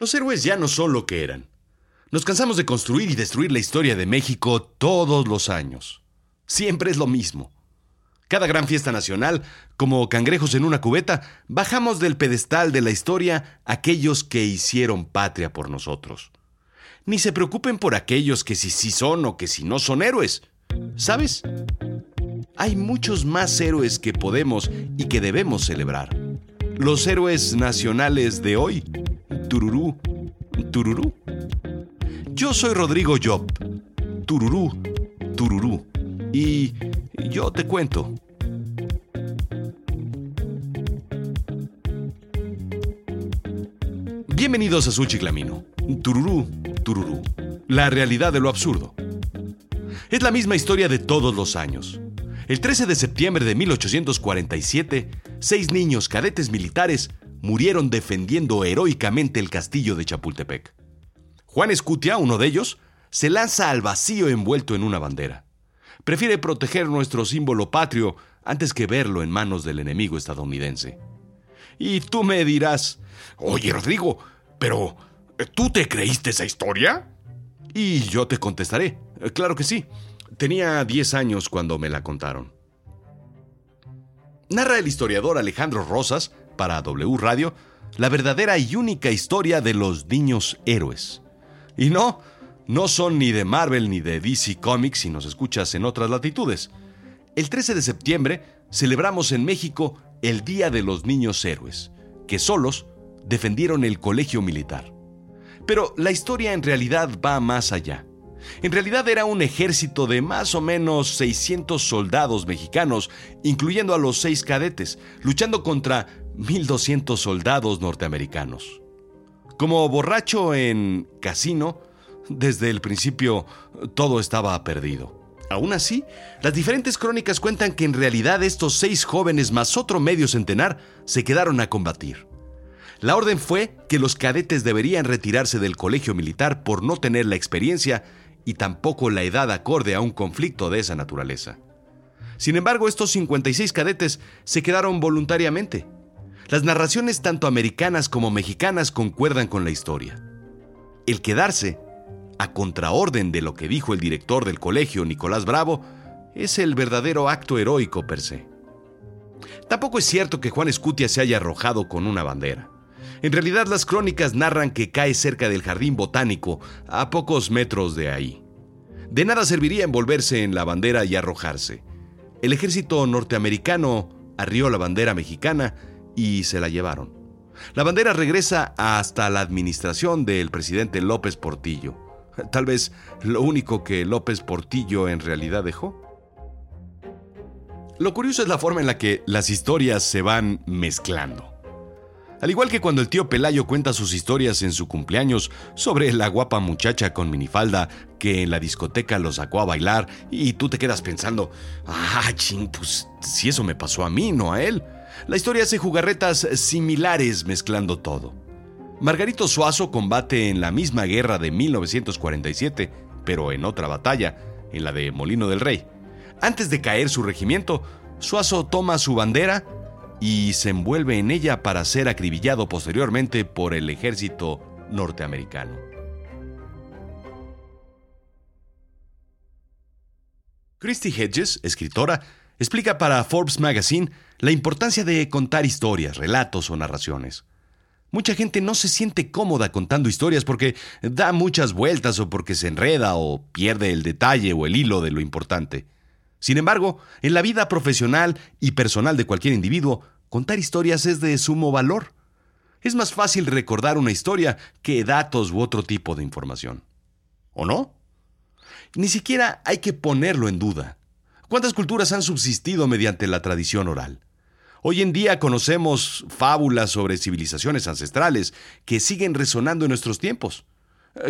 Los héroes ya no son lo que eran. Nos cansamos de construir y destruir la historia de México todos los años. Siempre es lo mismo. Cada gran fiesta nacional, como cangrejos en una cubeta, bajamos del pedestal de la historia aquellos que hicieron patria por nosotros. Ni se preocupen por aquellos que si sí son o que si no son héroes. ¿Sabes? Hay muchos más héroes que podemos y que debemos celebrar. Los héroes nacionales de hoy Tururú, tururú. Yo soy Rodrigo Job. Tururú, tururú. Y yo te cuento. Bienvenidos a su chiclamino. Tururú, tururú. La realidad de lo absurdo. Es la misma historia de todos los años. El 13 de septiembre de 1847, seis niños cadetes militares murieron defendiendo heroicamente el castillo de Chapultepec. Juan Escutia, uno de ellos, se lanza al vacío envuelto en una bandera. Prefiere proteger nuestro símbolo patrio antes que verlo en manos del enemigo estadounidense. Y tú me dirás, oye Rodrigo, pero ¿tú te creíste esa historia? Y yo te contestaré, claro que sí. Tenía 10 años cuando me la contaron. Narra el historiador Alejandro Rosas para W Radio la verdadera y única historia de los niños héroes. Y no, no son ni de Marvel ni de DC Comics si nos escuchas en otras latitudes. El 13 de septiembre celebramos en México el Día de los Niños Héroes, que solos defendieron el colegio militar. Pero la historia en realidad va más allá. En realidad era un ejército de más o menos 600 soldados mexicanos, incluyendo a los seis cadetes, luchando contra 1.200 soldados norteamericanos. Como borracho en casino, desde el principio todo estaba perdido. Aún así, las diferentes crónicas cuentan que en realidad estos seis jóvenes más otro medio centenar se quedaron a combatir. La orden fue que los cadetes deberían retirarse del colegio militar por no tener la experiencia y tampoco la edad acorde a un conflicto de esa naturaleza. Sin embargo, estos 56 cadetes se quedaron voluntariamente las narraciones tanto americanas como mexicanas concuerdan con la historia. El quedarse, a contraorden de lo que dijo el director del colegio, Nicolás Bravo, es el verdadero acto heroico per se. Tampoco es cierto que Juan Escutia se haya arrojado con una bandera. En realidad las crónicas narran que cae cerca del jardín botánico, a pocos metros de ahí. De nada serviría envolverse en la bandera y arrojarse. El ejército norteamericano arrió la bandera mexicana y se la llevaron. La bandera regresa hasta la administración del presidente López Portillo. Tal vez lo único que López Portillo en realidad dejó. Lo curioso es la forma en la que las historias se van mezclando. Al igual que cuando el tío Pelayo cuenta sus historias en su cumpleaños sobre la guapa muchacha con minifalda que en la discoteca lo sacó a bailar y tú te quedas pensando, ah, ching, pues si eso me pasó a mí, no a él. La historia hace jugarretas similares mezclando todo. Margarito Suazo combate en la misma guerra de 1947, pero en otra batalla, en la de Molino del Rey. Antes de caer su regimiento, Suazo toma su bandera y se envuelve en ella para ser acribillado posteriormente por el ejército norteamericano. Christy Hedges, escritora, explica para Forbes Magazine la importancia de contar historias, relatos o narraciones. Mucha gente no se siente cómoda contando historias porque da muchas vueltas o porque se enreda o pierde el detalle o el hilo de lo importante. Sin embargo, en la vida profesional y personal de cualquier individuo, contar historias es de sumo valor. Es más fácil recordar una historia que datos u otro tipo de información. ¿O no? Ni siquiera hay que ponerlo en duda. ¿Cuántas culturas han subsistido mediante la tradición oral? Hoy en día conocemos fábulas sobre civilizaciones ancestrales que siguen resonando en nuestros tiempos.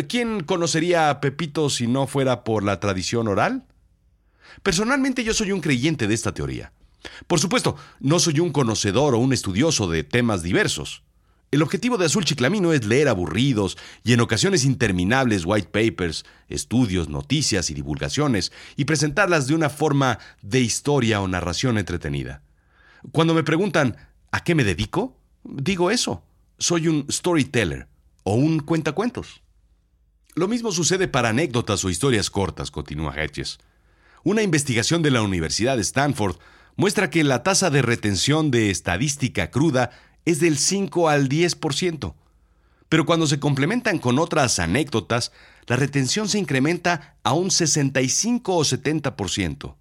¿Quién conocería a Pepito si no fuera por la tradición oral? Personalmente yo soy un creyente de esta teoría. Por supuesto, no soy un conocedor o un estudioso de temas diversos. El objetivo de Azul Chiclamino es leer aburridos y en ocasiones interminables white papers, estudios, noticias y divulgaciones y presentarlas de una forma de historia o narración entretenida. Cuando me preguntan ¿a qué me dedico? Digo eso. Soy un storyteller, o un cuentacuentos. Lo mismo sucede para anécdotas o historias cortas, continúa Hedges. Una investigación de la Universidad de Stanford muestra que la tasa de retención de estadística cruda es del 5 al 10%. Pero cuando se complementan con otras anécdotas, la retención se incrementa a un 65 o 70%.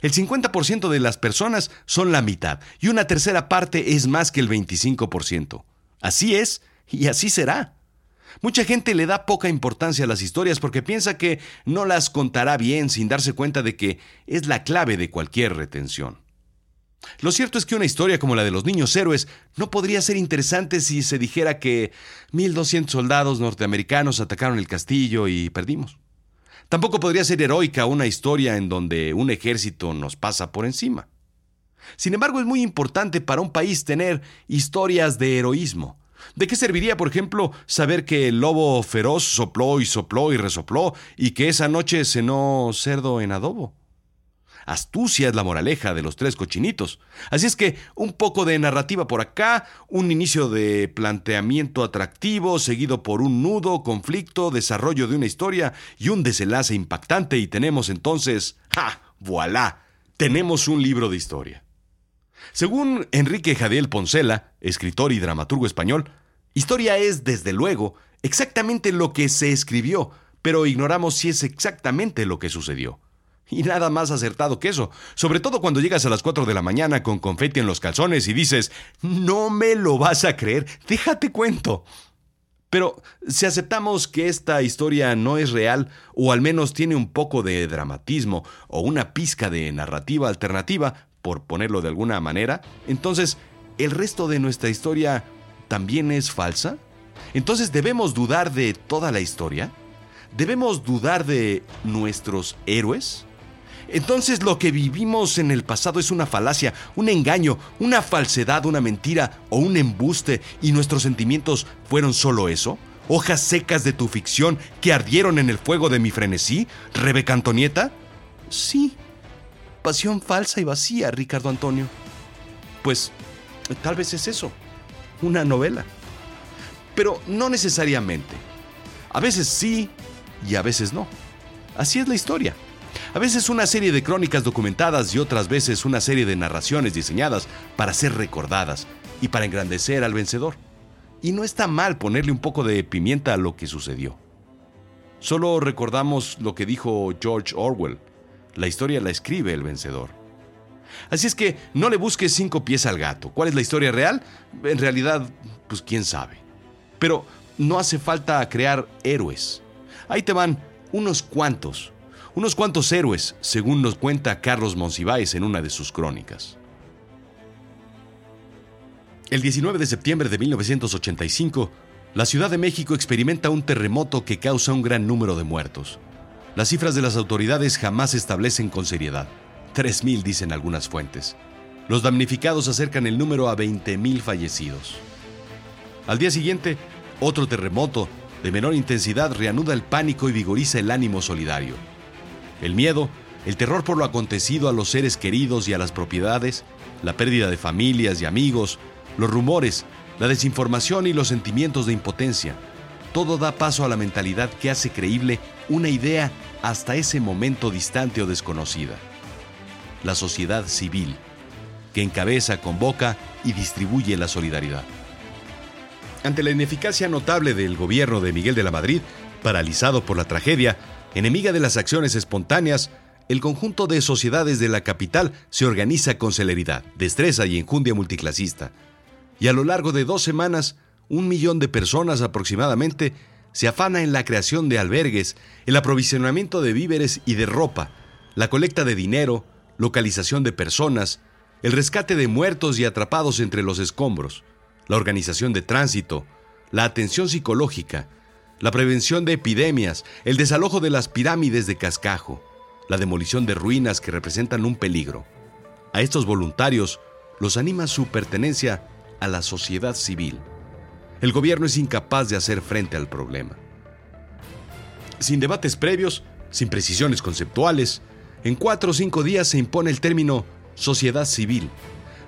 El 50% de las personas son la mitad y una tercera parte es más que el 25%. Así es y así será. Mucha gente le da poca importancia a las historias porque piensa que no las contará bien sin darse cuenta de que es la clave de cualquier retención. Lo cierto es que una historia como la de los niños héroes no podría ser interesante si se dijera que 1.200 soldados norteamericanos atacaron el castillo y perdimos. Tampoco podría ser heroica una historia en donde un ejército nos pasa por encima. Sin embargo, es muy importante para un país tener historias de heroísmo. ¿De qué serviría, por ejemplo, saber que el lobo feroz sopló y sopló y resopló y que esa noche cenó cerdo en adobo? Astucia es la moraleja de los tres cochinitos. Así es que un poco de narrativa por acá, un inicio de planteamiento atractivo, seguido por un nudo, conflicto, desarrollo de una historia y un desenlace impactante y tenemos entonces, ¡ja! ¡Voilá! Tenemos un libro de historia. Según Enrique Jadiel Poncela, escritor y dramaturgo español, historia es, desde luego, exactamente lo que se escribió, pero ignoramos si es exactamente lo que sucedió. Y nada más acertado que eso, sobre todo cuando llegas a las 4 de la mañana con confeti en los calzones y dices, no me lo vas a creer, déjate cuento. Pero si aceptamos que esta historia no es real, o al menos tiene un poco de dramatismo o una pizca de narrativa alternativa, por ponerlo de alguna manera, entonces, ¿el resto de nuestra historia también es falsa? Entonces, ¿debemos dudar de toda la historia? ¿Debemos dudar de nuestros héroes? Entonces lo que vivimos en el pasado es una falacia, un engaño, una falsedad, una mentira o un embuste y nuestros sentimientos fueron solo eso. ¿Hojas secas de tu ficción que ardieron en el fuego de mi frenesí, Rebeca Antonieta? Sí. Pasión falsa y vacía, Ricardo Antonio. Pues tal vez es eso, una novela. Pero no necesariamente. A veces sí y a veces no. Así es la historia. A veces una serie de crónicas documentadas y otras veces una serie de narraciones diseñadas para ser recordadas y para engrandecer al vencedor. Y no está mal ponerle un poco de pimienta a lo que sucedió. Solo recordamos lo que dijo George Orwell. La historia la escribe el vencedor. Así es que no le busques cinco pies al gato. ¿Cuál es la historia real? En realidad, pues quién sabe. Pero no hace falta crear héroes. Ahí te van unos cuantos unos cuantos héroes, según nos cuenta Carlos Monsiváis en una de sus crónicas. El 19 de septiembre de 1985, la Ciudad de México experimenta un terremoto que causa un gran número de muertos. Las cifras de las autoridades jamás se establecen con seriedad. 3.000 dicen algunas fuentes. Los damnificados acercan el número a 20.000 fallecidos. Al día siguiente, otro terremoto de menor intensidad reanuda el pánico y vigoriza el ánimo solidario. El miedo, el terror por lo acontecido a los seres queridos y a las propiedades, la pérdida de familias y amigos, los rumores, la desinformación y los sentimientos de impotencia. Todo da paso a la mentalidad que hace creíble una idea hasta ese momento distante o desconocida. La sociedad civil, que encabeza, convoca y distribuye la solidaridad. Ante la ineficacia notable del gobierno de Miguel de la Madrid, paralizado por la tragedia, Enemiga de las acciones espontáneas, el conjunto de sociedades de la capital se organiza con celeridad, destreza y enjundia multiclasista. Y a lo largo de dos semanas, un millón de personas aproximadamente se afana en la creación de albergues, el aprovisionamiento de víveres y de ropa, la colecta de dinero, localización de personas, el rescate de muertos y atrapados entre los escombros, la organización de tránsito, la atención psicológica, la prevención de epidemias, el desalojo de las pirámides de cascajo, la demolición de ruinas que representan un peligro. A estos voluntarios los anima su pertenencia a la sociedad civil. El gobierno es incapaz de hacer frente al problema. Sin debates previos, sin precisiones conceptuales, en cuatro o cinco días se impone el término sociedad civil,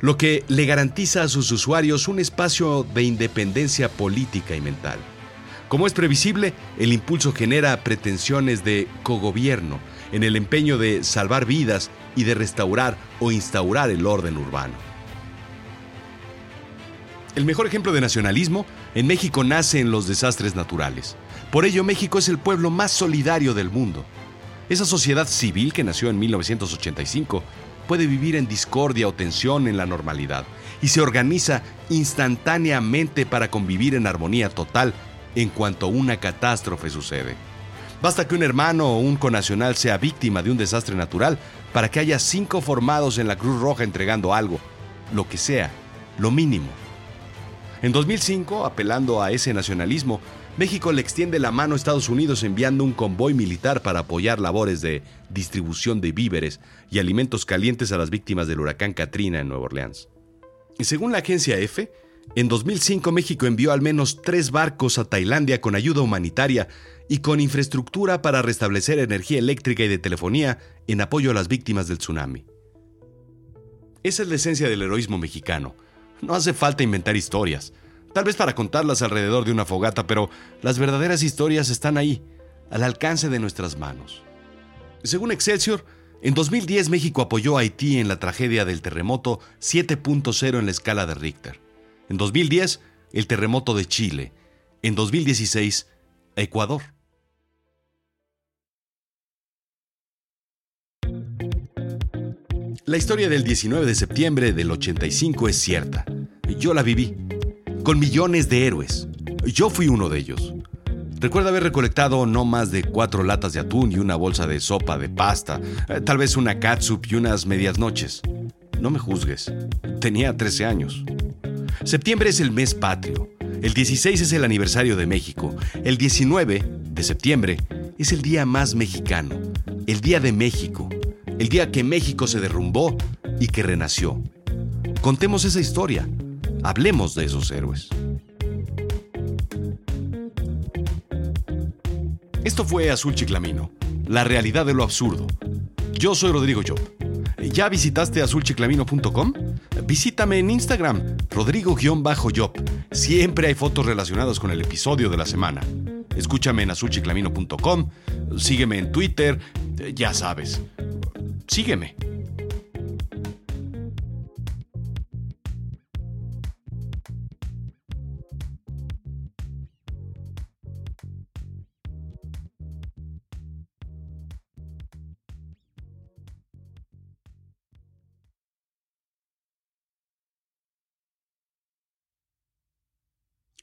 lo que le garantiza a sus usuarios un espacio de independencia política y mental. Como es previsible, el impulso genera pretensiones de cogobierno en el empeño de salvar vidas y de restaurar o instaurar el orden urbano. El mejor ejemplo de nacionalismo en México nace en los desastres naturales. Por ello, México es el pueblo más solidario del mundo. Esa sociedad civil que nació en 1985 puede vivir en discordia o tensión en la normalidad y se organiza instantáneamente para convivir en armonía total en cuanto una catástrofe sucede. Basta que un hermano o un conacional sea víctima de un desastre natural para que haya cinco formados en la Cruz Roja entregando algo, lo que sea, lo mínimo. En 2005, apelando a ese nacionalismo, México le extiende la mano a Estados Unidos enviando un convoy militar para apoyar labores de distribución de víveres y alimentos calientes a las víctimas del huracán Katrina en Nueva Orleans. Y según la agencia EFE, en 2005 México envió al menos tres barcos a Tailandia con ayuda humanitaria y con infraestructura para restablecer energía eléctrica y de telefonía en apoyo a las víctimas del tsunami. Esa es la esencia del heroísmo mexicano. No hace falta inventar historias, tal vez para contarlas alrededor de una fogata, pero las verdaderas historias están ahí, al alcance de nuestras manos. Según Excelsior, en 2010 México apoyó a Haití en la tragedia del terremoto 7.0 en la escala de Richter. En 2010, el terremoto de Chile. En 2016, Ecuador. La historia del 19 de septiembre del 85 es cierta. Yo la viví. Con millones de héroes. Yo fui uno de ellos. Recuerdo haber recolectado no más de cuatro latas de atún y una bolsa de sopa de pasta, eh, tal vez una catsup y unas medias noches. No me juzgues. Tenía 13 años. Septiembre es el mes patrio. El 16 es el aniversario de México. El 19 de septiembre es el día más mexicano. El día de México el día que México se derrumbó y que renació. Contemos esa historia, hablemos de esos héroes. Esto fue Azul Chiclamino, la realidad de lo absurdo. Yo soy Rodrigo Job. ¿Ya visitaste azulchiclamino.com? Visítame en Instagram, Rodrigo-Job. Siempre hay fotos relacionadas con el episodio de la semana. Escúchame en azulchiclamino.com, sígueme en Twitter, ya sabes. Sígueme.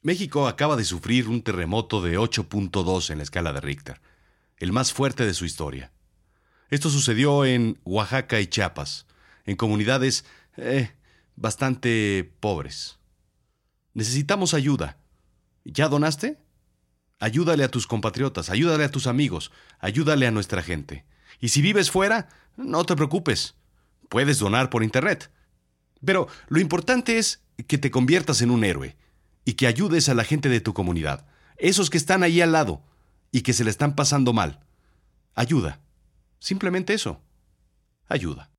México acaba de sufrir un terremoto de 8.2 en la escala de Richter, el más fuerte de su historia. Esto sucedió en Oaxaca y Chiapas, en comunidades eh, bastante pobres. Necesitamos ayuda. ¿Ya donaste? Ayúdale a tus compatriotas, ayúdale a tus amigos, ayúdale a nuestra gente. Y si vives fuera, no te preocupes. Puedes donar por Internet. Pero lo importante es que te conviertas en un héroe y que ayudes a la gente de tu comunidad, esos que están ahí al lado y que se le están pasando mal. Ayuda. Simplemente eso. Ayuda.